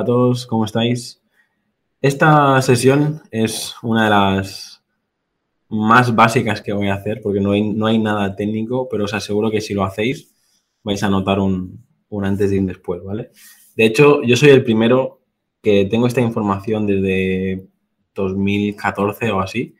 A todos, ¿cómo estáis? Esta sesión es una de las más básicas que voy a hacer porque no hay, no hay nada técnico, pero os aseguro que si lo hacéis vais a notar un, un antes y un después, ¿vale? De hecho, yo soy el primero que tengo esta información desde 2014 o así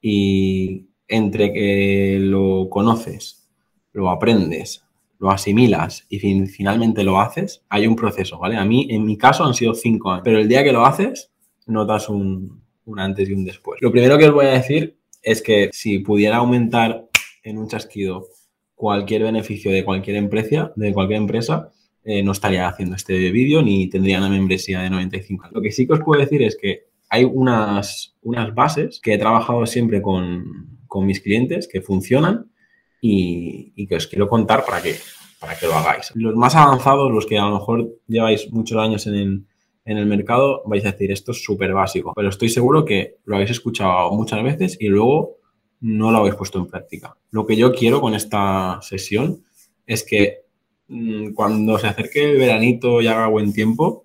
y entre que lo conoces, lo aprendes, lo asimilas y finalmente lo haces, hay un proceso, ¿vale? A mí, en mi caso, han sido cinco años, pero el día que lo haces, notas un, un antes y un después. Lo primero que os voy a decir es que si pudiera aumentar en un chasquido cualquier beneficio de cualquier empresa, de cualquier empresa, eh, no estaría haciendo este vídeo ni tendría una membresía de 95. Lo que sí que os puedo decir es que hay unas, unas bases que he trabajado siempre con, con mis clientes que funcionan y, y, que os quiero contar para que, para que lo hagáis. Los más avanzados, los que a lo mejor lleváis muchos años en el, mercado, vais a decir esto es súper básico, pero estoy seguro que lo habéis escuchado muchas veces y luego no lo habéis puesto en práctica. Lo que yo quiero con esta sesión es que mmm, cuando se acerque el veranito y haga buen tiempo,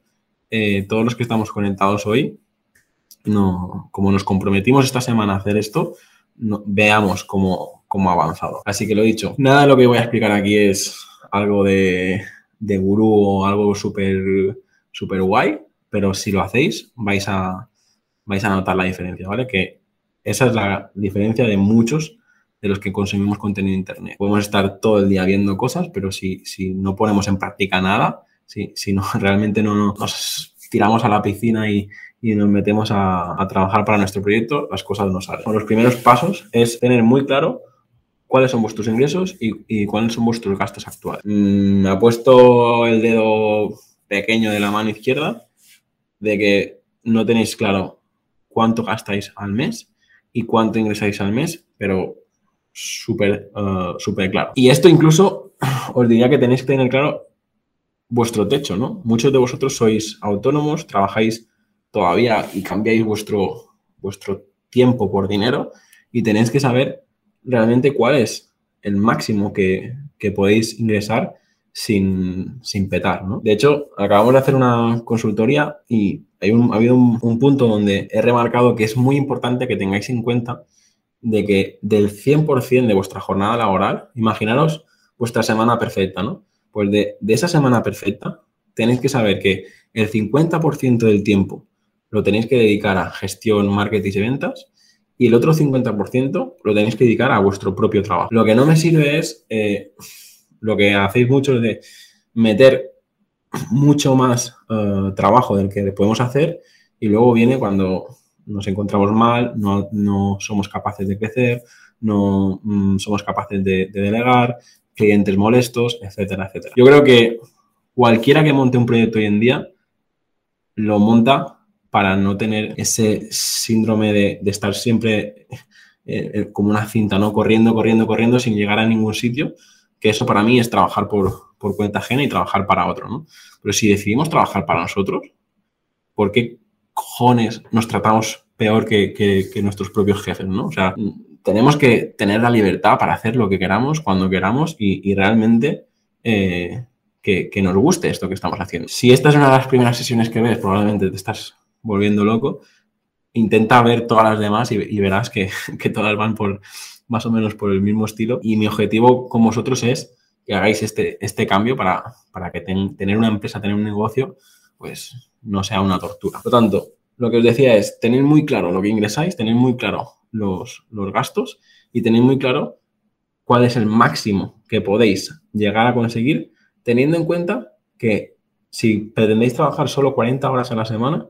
eh, todos los que estamos conectados hoy, no, como nos comprometimos esta semana a hacer esto, veamos cómo, cómo, ha avanzado. Así que lo he dicho, nada de lo que voy a explicar aquí es algo de, de gurú o algo súper super guay, pero si lo hacéis vais a, vais a notar la diferencia, ¿vale? Que esa es la diferencia de muchos de los que consumimos contenido en Internet. Podemos estar todo el día viendo cosas, pero si, si no ponemos en práctica nada, si, si no, realmente no, no nos tiramos a la piscina y, y nos metemos a, a, trabajar para nuestro proyecto, las cosas no salen. Los primeros pasos es tener muy claro cuáles son vuestros ingresos y, cuáles son vuestros gastos actuales. Mm, me ha puesto el dedo pequeño de la mano izquierda de que no tenéis claro cuánto gastáis al mes y cuánto ingresáis al mes, pero súper uh, súper claro. Y esto incluso os diría que tenéis que tener claro vuestro techo, ¿no? Muchos de vosotros sois autónomos, trabajáis todavía y cambiáis vuestro, vuestro tiempo por dinero y tenéis que saber realmente cuál es el máximo que, que podéis ingresar sin, sin, petar, ¿no? De hecho, acabamos de hacer una consultoría y hay un, ha habido un, un, punto donde he remarcado que es muy importante que tengáis en cuenta de que del 100% de vuestra jornada laboral, imaginaros vuestra semana perfecta, ¿no? Pues de, de esa semana perfecta tenéis que saber que el 50% del tiempo lo tenéis que dedicar a gestión, marketing y ventas y el otro 50% lo tenéis que dedicar a vuestro propio trabajo. Lo que no me sirve es eh, lo que hacéis mucho de meter mucho más uh, trabajo del que podemos hacer y luego viene cuando nos encontramos mal, no, no somos capaces de crecer, no mm, somos capaces de, de delegar, clientes molestos, etcétera, etcétera. Yo creo que cualquiera que monte un proyecto hoy en día lo monta para no tener ese síndrome de, estar siempre eh, eh, como una cinta, ¿no? Corriendo, corriendo, corriendo sin llegar a ningún sitio, que eso para mí es trabajar por, cuenta ajena y trabajar para otro, ¿no? Pero si decidimos trabajar para nosotros, ¿por qué cojones nos tratamos peor que, nuestros propios jefes, ¿no? O sea, tenemos que tener la libertad para hacer lo que queramos, cuando queramos y, realmente eh, que, nos guste esto que estamos haciendo. Si esta es una de las primeras sesiones que ves, probablemente te estás volviendo loco, intenta ver todas las demás y, verás que, todas van por más o menos por el mismo estilo. Y mi objetivo con vosotros es que hagáis este, este cambio para, para que ten, tener una empresa, tener un negocio, pues no sea una tortura. Por lo tanto, lo que os decía es tener muy claro lo que ingresáis, tener muy claro los, los gastos y tener muy claro cuál es el máximo que podéis llegar a conseguir, teniendo en cuenta que si pretendéis trabajar solo 40 horas a la semana,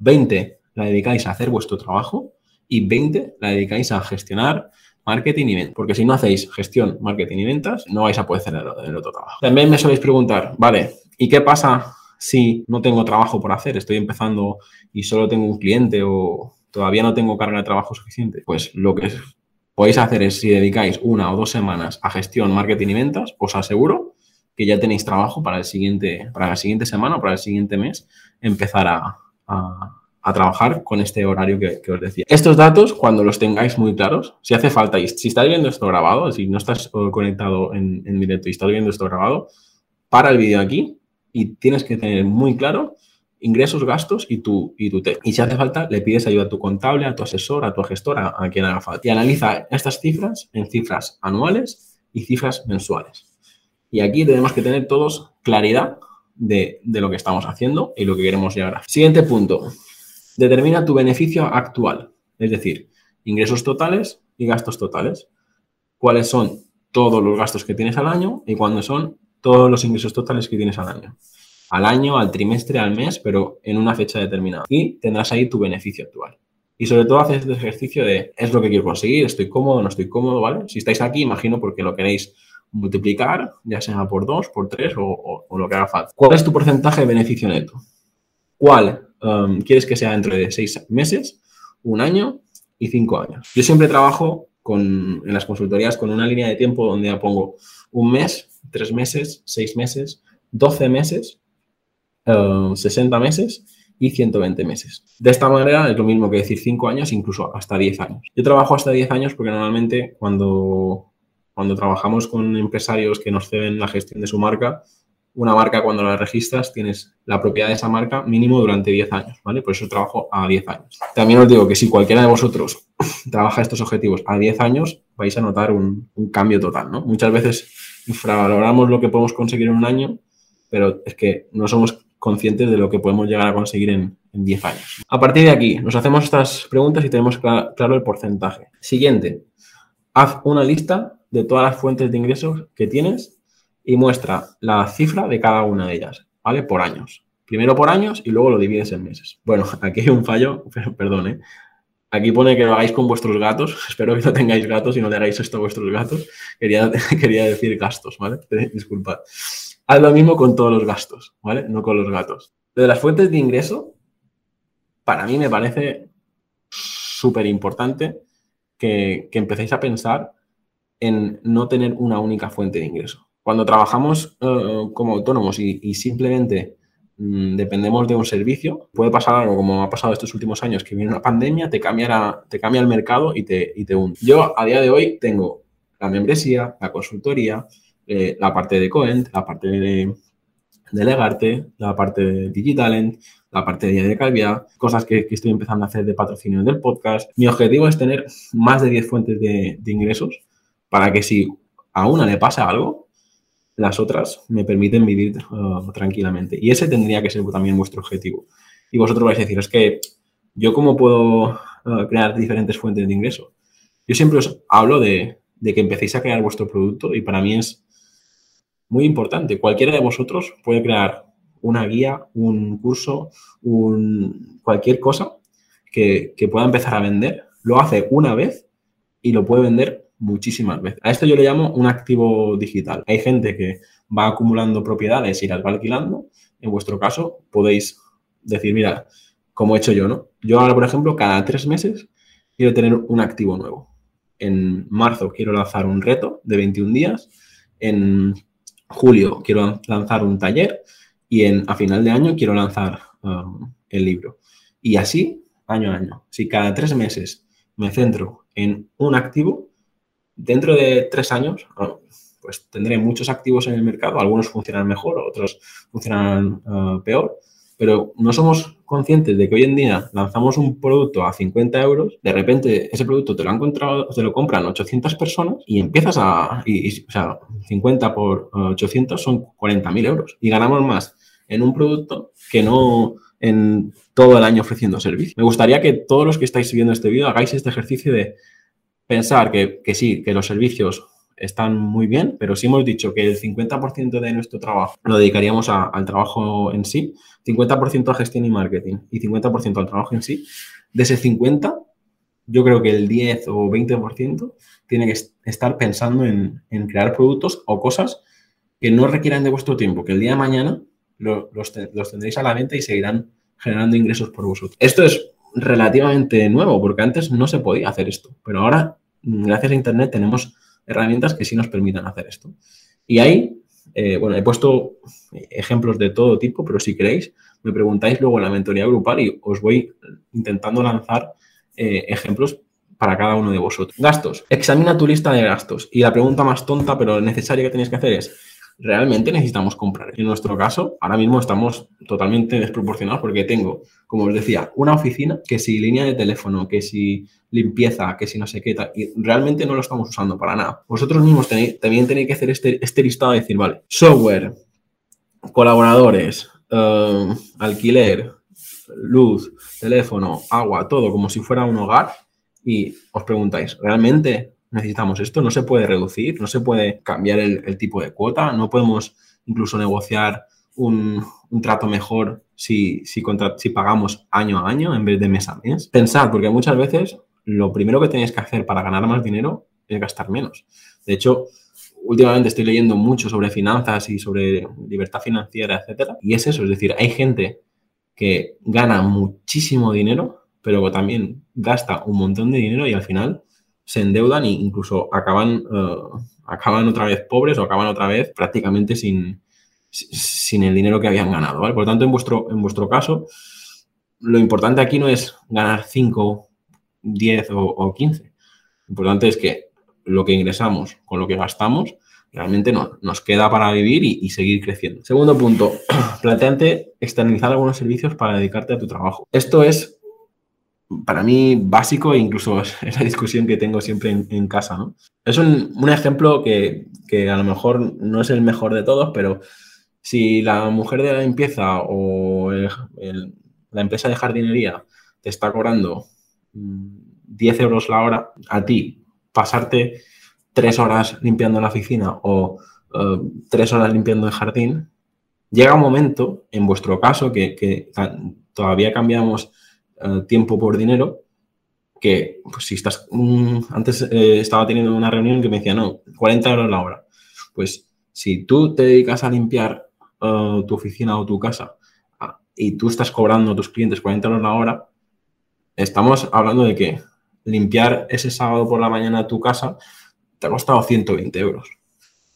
20 la dedicáis a hacer vuestro trabajo y 20 la dedicáis a gestionar marketing y ventas. Porque si no hacéis gestión, marketing y ventas, no vais a poder hacer el, otro trabajo. También me soléis preguntar, vale, ¿y qué pasa si no tengo trabajo por hacer? Estoy empezando y solo tengo un cliente o todavía no tengo carga de trabajo suficiente. Pues lo que podéis hacer es, si dedicáis una o dos semanas a gestión, marketing y ventas, os aseguro que ya tenéis trabajo para, el siguiente, para la siguiente semana o para el siguiente mes empezar a, a, trabajar con este horario que, os decía. Estos datos, cuando los tengáis muy claros, si hace falta, y si estás viendo esto grabado, si no estás conectado en, en directo y estás viendo esto grabado, para el vídeo aquí y tienes que tener muy claro ingresos, gastos y tu, y tu Y si hace falta, le pides ayuda a tu contable, a tu asesor, a tu gestora, a quien haga falta. Y analiza estas cifras en cifras anuales y cifras mensuales. Y aquí tenemos que tener todos claridad de, lo que estamos haciendo y lo que queremos llegar a. Siguiente punto. Determina tu beneficio actual, es decir, ingresos totales y gastos totales. ¿Cuáles son todos los gastos que tienes al año y cuándo son todos los ingresos totales que tienes al año? Al año, al trimestre, al mes, pero en una fecha determinada. Y tendrás ahí tu beneficio actual. Y sobre todo haces este ejercicio de, es lo que quiero conseguir, estoy cómodo, no estoy cómodo, ¿vale? Si estáis aquí, imagino porque lo queréis multiplicar, ya sea por dos, por tres o, lo que haga falta. ¿Cuál es tu porcentaje de beneficio neto? ¿Cuál um, quieres que sea dentro de seis meses, un año y cinco años? Yo siempre trabajo con, en las consultorías con una línea de tiempo donde ya pongo un mes, tres meses, seis meses, doce meses, uh, sesenta meses y 120 meses. De esta manera es lo mismo que decir cinco años, incluso hasta 10 años. Yo trabajo hasta 10 años porque normalmente cuando cuando trabajamos con empresarios que nos ceden la gestión de su marca, una marca cuando la registras tienes la propiedad de esa marca mínimo durante 10 años, ¿vale? Por eso trabajo a 10 años. También os digo que si cualquiera de vosotros trabaja estos objetivos a 10 años, vais a notar un, cambio total, ¿no? Muchas veces infravaloramos lo que podemos conseguir en un año, pero es que no somos conscientes de lo que podemos llegar a conseguir en, en 10 años. A partir de aquí, nos hacemos estas preguntas y tenemos claro el porcentaje. Siguiente, haz una lista de todas las fuentes de ingresos que tienes y muestra la cifra de cada una de ellas, ¿vale? Por años. Primero por años y luego lo divides en meses. Bueno, aquí hay un fallo, perdón, ¿eh? Aquí pone que lo hagáis con vuestros gatos. Espero que no tengáis gatos y no le hagáis esto a vuestros gatos. Quería, quería decir gastos, ¿vale? Disculpad. Haz lo mismo con todos los gastos, ¿vale? No con los gatos. de las fuentes de ingreso, para mí me parece súper importante que, que empecéis a pensar en no tener una única fuente de ingreso. Cuando trabajamos eh, como autónomos y, simplemente mm, dependemos de un servicio, puede pasar algo como ha pasado estos últimos años, que viene una pandemia, te, cambia, te cambia el mercado y te, y te. Yo a día de hoy tengo la membresía, la consultoría, eh, la parte de Coent, la parte de, de Legarte, la parte de Digitalent, la parte de Día cosas que, estoy empezando a hacer de patrocinio del podcast. Mi objetivo es tener más de 10 fuentes de ingresos para que si a una le pasa algo, las otras me permiten vivir uh, tranquilamente. Y ese tendría que ser también vuestro objetivo. Y vosotros vais a decir, es que yo cómo puedo uh, crear diferentes fuentes de ingreso. Yo siempre os hablo de, que empecéis a crear vuestro producto y para mí es muy importante. Cualquiera de vosotros puede crear una guía, un curso, un, cualquier cosa que pueda empezar a vender. Lo hace una vez y lo puede vender muchísimas veces. A esto yo le llamo un activo digital. Hay gente que va acumulando propiedades y las va alquilando. En vuestro caso, podéis decir, mira, como he hecho yo, ¿no? Yo ahora, por ejemplo, cada tres meses quiero tener un activo nuevo. En marzo quiero lanzar un reto de 21 días. En julio quiero lanzar un taller y en, a final de año quiero lanzar um, el libro. Y así, año a año. Si cada tres meses me centro en un activo, dentro de tres años, pues tendré muchos activos en el mercado, algunos funcionan mejor, otros funcionan eh, peor, pero no somos conscientes de que hoy en día lanzamos un producto a 50 euros, de repente ese producto te lo han encontrado, te lo compran 800 personas y empiezas a, o sea, 50 por 800 son 40.000 euros. Y ganamos más en un producto que no en todo el año ofreciendo servicio. Me gustaría que todos los que estáis viendo este vídeo hagáis este ejercicio de pensar que, sí, que los servicios están muy bien, pero si hemos dicho que el 50% de nuestro trabajo lo dedicaríamos al trabajo en sí, 50% a gestión y marketing y 50% al trabajo en sí, de ese 50, yo creo que el 10 o 20% tiene que estar pensando en, crear productos o cosas que no requieran de vuestro tiempo, que el día de mañana los, los tendréis a la venta y seguirán generando ingresos por vosotros. Esto es relativamente nuevo, porque antes no se podía hacer esto, pero ahora gracias a Internet tenemos herramientas que sí nos permitan hacer esto. Y ahí, eh, bueno, he puesto ejemplos de todo tipo, pero si queréis, me preguntáis luego en la mentoría grupal y os voy intentando lanzar eh, ejemplos para cada uno de vosotros. Gastos. Examina tu lista de gastos. Y la pregunta más tonta, pero necesaria que tenéis que hacer es, realmente necesitamos comprar. En nuestro caso, ahora mismo estamos totalmente desproporcionados porque tengo, como os decía, una oficina que si línea de teléfono, que si limpieza, que si no sé qué, y realmente no lo estamos usando para nada. Vosotros mismos también tenéis que hacer este, este listado de decir, vale, software, colaboradores, eh, alquiler, luz, teléfono, agua, todo como si fuera un hogar y os preguntáis, ¿realmente necesitamos esto? ¿No se puede reducir? ¿No se puede cambiar el, tipo de cuota? ¿No podemos incluso negociar un, trato mejor si, si, si, pagamos año a año en vez de mes a mes? Pensad, porque muchas veces lo primero que tenéis que hacer para ganar más dinero es gastar menos. De hecho, últimamente estoy leyendo mucho sobre finanzas y sobre libertad financiera, etcétera, y es eso, es decir, hay gente que gana muchísimo dinero, pero también gasta un montón de dinero y al final se endeudan e incluso acaban, eh, acaban otra vez pobres o acaban otra vez prácticamente sin, sin el dinero que habían ganado. Por lo tanto, en vuestro, en vuestro caso, lo importante aquí no es ganar 5, 10 o, 15. Lo importante es que lo que ingresamos con lo que gastamos realmente no, nos queda para vivir y, seguir creciendo. Segundo punto, planteante externalizar algunos servicios para dedicarte a tu trabajo. Esto es para mí básico e incluso es la discusión que tengo siempre en, casa. ¿no? Es un, ejemplo que, a lo mejor no es el mejor de todos, pero si la mujer de la limpieza o la empresa de jardinería te está cobrando 10 mm, euros la hora, a ti pasarte tres horas limpiando la oficina o eh, tres horas limpiando el jardín, llega un momento, en vuestro caso, que todavía cambiamos eh, tiempo por dinero, que pues, si estás, antes eh, estaba teniendo una reunión que me decía, no, 40 euros la hora. Pues si tú te dedicas a limpiar eh, tu oficina o tu casa ah, y tú estás cobrando a tus clientes 40 euros la hora, estamos hablando de que limpiar ese sábado por la mañana tu casa te ha costado 120 euros.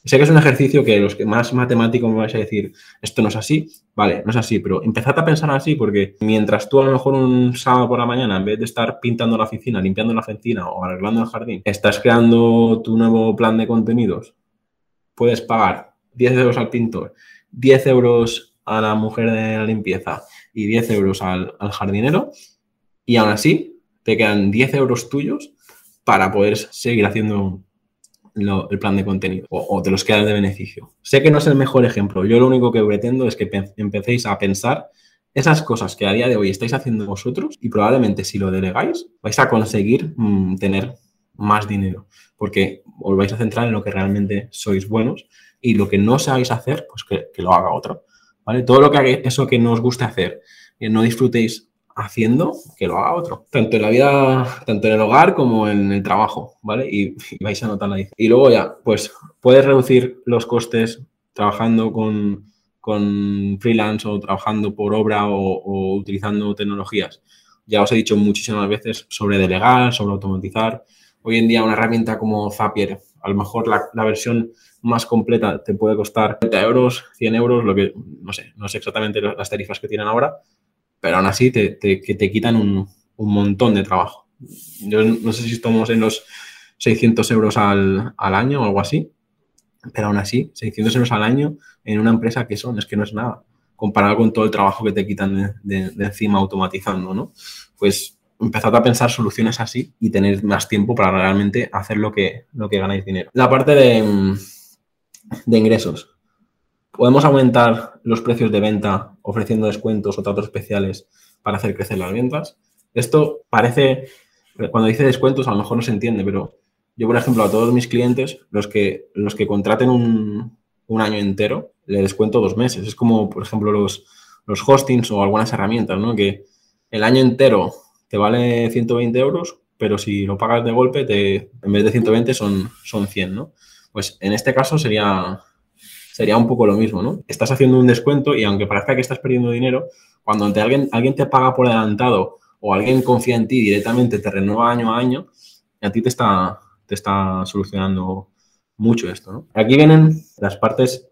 Sé que es un ejercicio que los que más matemáticos me vais a decir, esto no es así, vale, no es así, pero empezad a pensar así porque mientras tú a lo mejor un sábado por la mañana, en vez de estar pintando la oficina, limpiando la oficina o arreglando el jardín, estás creando tu nuevo plan de contenidos, puedes pagar 10 euros al pintor, 10 euros a la mujer de la limpieza y 10 euros al, al jardinero y aún así te quedan 10 euros tuyos para poder seguir haciendo el plan de contenido o, te los quedas de beneficio. Sé que no es el mejor ejemplo. Yo lo único que pretendo es que empecéis a pensar esas cosas que a día de hoy estáis haciendo vosotros y probablemente si lo delegáis vais a conseguir mm, tener más dinero porque os vais a centrar en lo que realmente sois buenos y lo que no sabéis hacer, pues que, que lo haga otro. ¿vale? Todo lo que eso que no os guste hacer y no disfrutéis haciendo que lo haga otro. Tanto en la vida, tanto en el hogar como en el trabajo, ¿vale? Y, vais a notar la. Y luego ya, pues puedes reducir los costes trabajando con, con freelance o trabajando por obra o, utilizando tecnologías. Ya os he dicho muchísimas veces sobre delegar, sobre automatizar. Hoy en día una herramienta como Zapier, a lo mejor la, la versión más completa te puede costar 30 euros, 100 euros, lo que no sé, no sé exactamente las tarifas que tienen ahora, pero aún así te, te, te quitan un, un, montón de trabajo. Yo no sé si estamos en los 600 euros al, al, año o algo así, pero aún así, 600 euros al año en una empresa que son, es que no es nada, comparado con todo el trabajo que te quitan de, de, encima automatizando, ¿no? Pues empezad a pensar soluciones así y tener más tiempo para realmente hacer lo que, lo que ganáis dinero. La parte de, de ingresos. Podemos aumentar los precios de venta ofreciendo descuentos o tratos especiales para hacer crecer las ventas. Esto parece, cuando dice descuentos a lo mejor no se entiende, pero yo, por ejemplo, a todos mis clientes, los que, los que contraten un, año entero, le descuento dos meses. Es como, por ejemplo, los, los hostings o algunas herramientas, ¿no? Que el año entero te vale 120 euros, pero si lo pagas de golpe, en vez de 120 son, son 100, ¿no? Pues en este caso sería, sería un poco lo mismo, ¿no? Estás haciendo un descuento y aunque parezca que estás perdiendo dinero, cuando alguien, alguien te paga por adelantado o alguien confía en ti directamente, te renueva año a año, a ti te está, te está solucionando mucho esto, ¿no? Aquí vienen las partes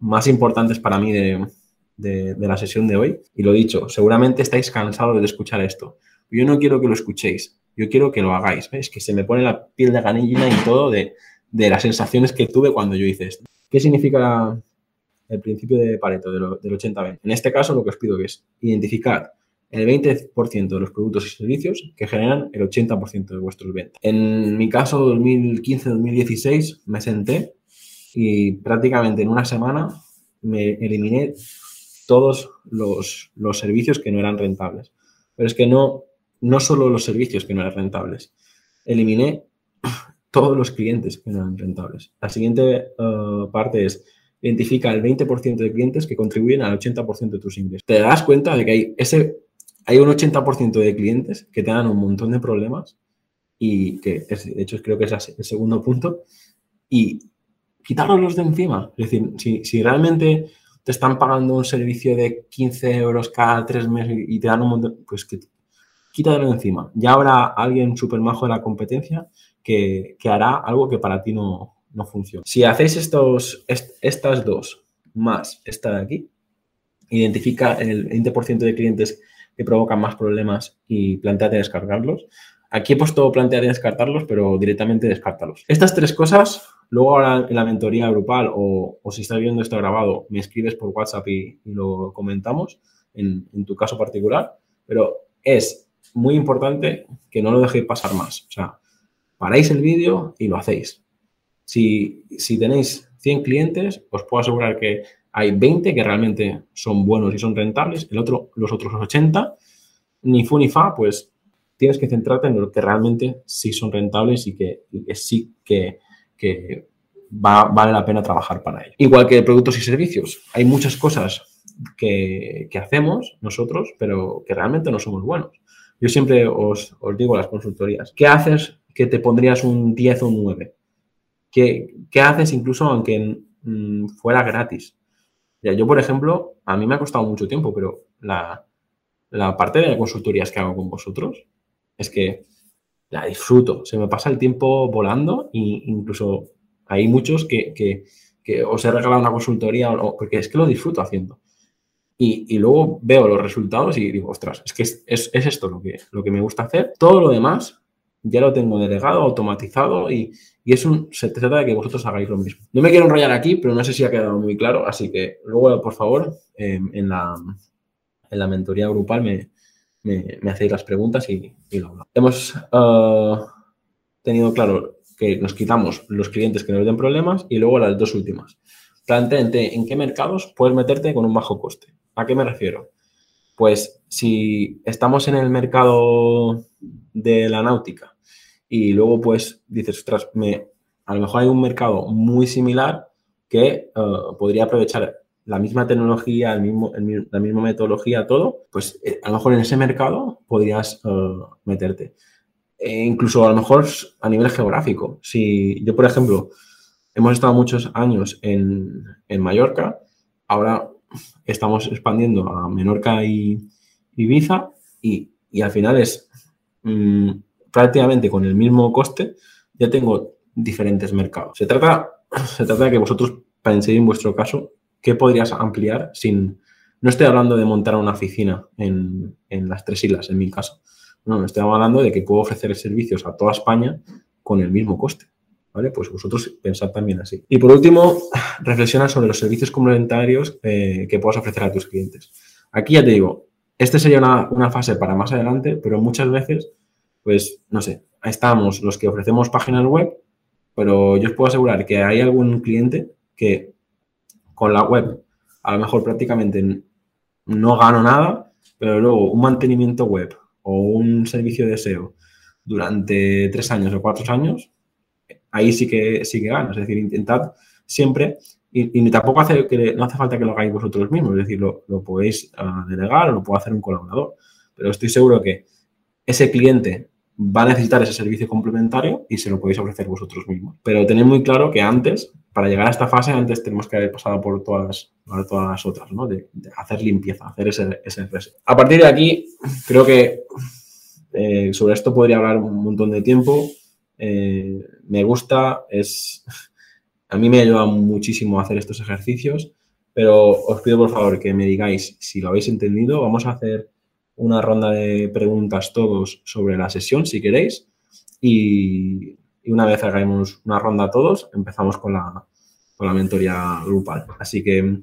más importantes para mí de, de, la sesión de hoy. Y lo dicho, seguramente estáis cansados de escuchar esto. Yo no quiero que lo escuchéis, yo quiero que lo hagáis. ¿Ves? Que se me pone la piel de ganillina y todo de, de las sensaciones que tuve cuando yo hice esto ¿Qué significa el principio de Pareto del 80-20? En este caso, lo que os pido es identificar el 20% de los productos y servicios que generan el 80% de vuestros ventas. En mi caso, 2015-2016, me senté y prácticamente en una semana me eliminé todos los, los, servicios que no eran rentables. Pero es que no, no solo los servicios que no eran rentables, eliminé todos los clientes que eran rentables. La siguiente uh, parte es identifica el 20% de clientes que contribuyen al 80% de tus ingresos. Te das cuenta de que hay, ese, hay un 80% de clientes que te dan un montón de problemas y que, de hecho, creo que es el segundo punto, y quitarlos de encima. Es decir, si, si realmente te están pagando un servicio de 15 euros cada tres meses y te dan un montón, pues que quítalo encima. Ya habrá alguien súper majo de la competencia que, hará algo que para ti no, no funciona. Si hacéis estos, estas dos más esta de aquí, identifica el 20% de clientes que provocan más problemas y planteate descargarlos. Aquí he puesto plantear descartarlos, pero directamente descártalos. Estas tres cosas Luego ahora en la mentoría grupal o, si estás viendo esto grabado, me escribes por WhatsApp y, lo comentamos en, tu caso particular. Pero es muy importante que no lo dejéis pasar más. O sea, paráis el vídeo y lo hacéis. Si, si tenéis 100 clientes, os puedo asegurar que hay 20 que realmente son buenos y son rentables, el otro, los otros 80, ni fu ni fa, pues tienes que centrarte en lo que realmente sí son rentables y que, que sí que que vale la pena trabajar para ello. Igual que productos y servicios. Hay muchas cosas que, hacemos nosotros, pero que realmente no somos buenos. Yo siempre os, digo a las consultorías, ¿qué haces que te pondrías un 10 o un 9? ¿Qué, qué haces incluso aunque mm, fuera gratis? Ya, yo, por ejemplo, a mí me ha costado mucho tiempo, pero la, la parte de consultorías que hago con vosotros es que la disfruto. Se me pasa el tiempo volando e incluso hay muchos que, os he regalado una consultoría porque es que lo disfruto haciendo. Y, luego veo los resultados y digo, ostras, es que es, esto lo que, lo que me gusta hacer. Todo lo demás ya lo tengo delegado, automatizado y, es un, se trata de que vosotros hagáis lo mismo. No me quiero enrollar aquí, pero no sé si ha quedado muy claro, así que luego, por favor, em, en, la, en la mentoría grupal me, me, hacéis las preguntas y, lo hablamos. Hemos eh, tenido claro que nos quitamos los clientes que nos den problemas y luego las dos últimas. Plantéate en qué mercados puedes meterte con un bajo coste. ¿A qué me refiero? Pues si estamos en el mercado de la náutica y luego pues dices, ostras, a lo mejor hay un mercado muy similar que eh, podría aprovechar la misma tecnología, el mismo, la misma metodología, todo, pues eh, a lo mejor en ese mercado podrías eh, meterte. E incluso a lo mejor a nivel geográfico. Si yo, por ejemplo, hemos estado muchos años en, Mallorca, ahora estamos expandiendo a Menorca y Ibiza y, al final es mm, prácticamente con el mismo coste, ya tengo diferentes mercados. Se trata, se trata de que vosotros penséis en vuestro caso ¿qué podrías ampliar sin... No estoy hablando de montar una oficina en, las tres islas, en mi caso. No, estoy hablando de que puedo ofrecer servicios a toda España con el mismo coste. ¿Vale? Pues vosotros pensad también así. Y por último, reflexiona sobre los servicios complementarios eh, que puedas ofrecer a tus clientes. Aquí ya te digo, esta sería una, una, fase para más adelante, pero muchas veces, pues, no sé, estamos los que ofrecemos páginas web, pero yo os puedo asegurar que hay algún cliente que con la web a lo mejor prácticamente no gano nada, pero luego un mantenimiento web o un servicio de SEO durante tres años o cuatro años, ahí sí que, sí que gano. Es decir, intentad siempre, y, tampoco hace que, no hace falta que lo hagáis vosotros mismos, es decir, lo, podéis ah, delegar o lo puede hacer un colaborador. Pero estoy seguro que ese cliente va a necesitar ese servicio complementario y se lo podéis ofrecer vosotros mismos. Pero tened muy claro que antes, para llegar a esta fase, antes tenemos que haber pasado por todas, todas las otras, ¿no? De, hacer limpieza, hacer ese, ese A partir de aquí, creo que eh, sobre esto podría hablar un montón de tiempo. Eh, me gusta, es... A mí me ayuda muchísimo hacer estos ejercicios, pero os pido por favor que me digáis si lo habéis entendido. Vamos a hacer una ronda de preguntas todos sobre la sesión, si queréis. Y, una vez hagamos una ronda todos, empezamos con la, con la mentoría grupal. Así que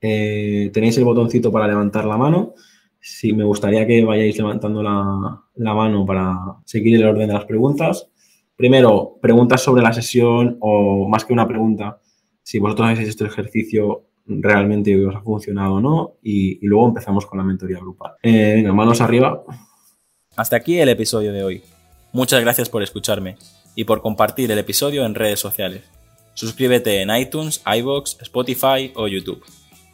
eh, tenéis el botoncito para levantar la mano. Si me gustaría que vayáis levantando la, la mano para seguir el orden de las preguntas. Primero, preguntas sobre la sesión o más que una pregunta, si vosotros hacéis este ejercicio realmente os ha funcionado o no y, luego empezamos con la mentoría grupal. Eh, venga, manos arriba. Hasta aquí el episodio de hoy. Muchas gracias por escucharme y por compartir el episodio en redes sociales. Suscríbete en iTunes, iBox, Spotify o YouTube.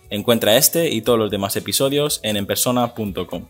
Encuentra este y todos los demás episodios en enpersona.com.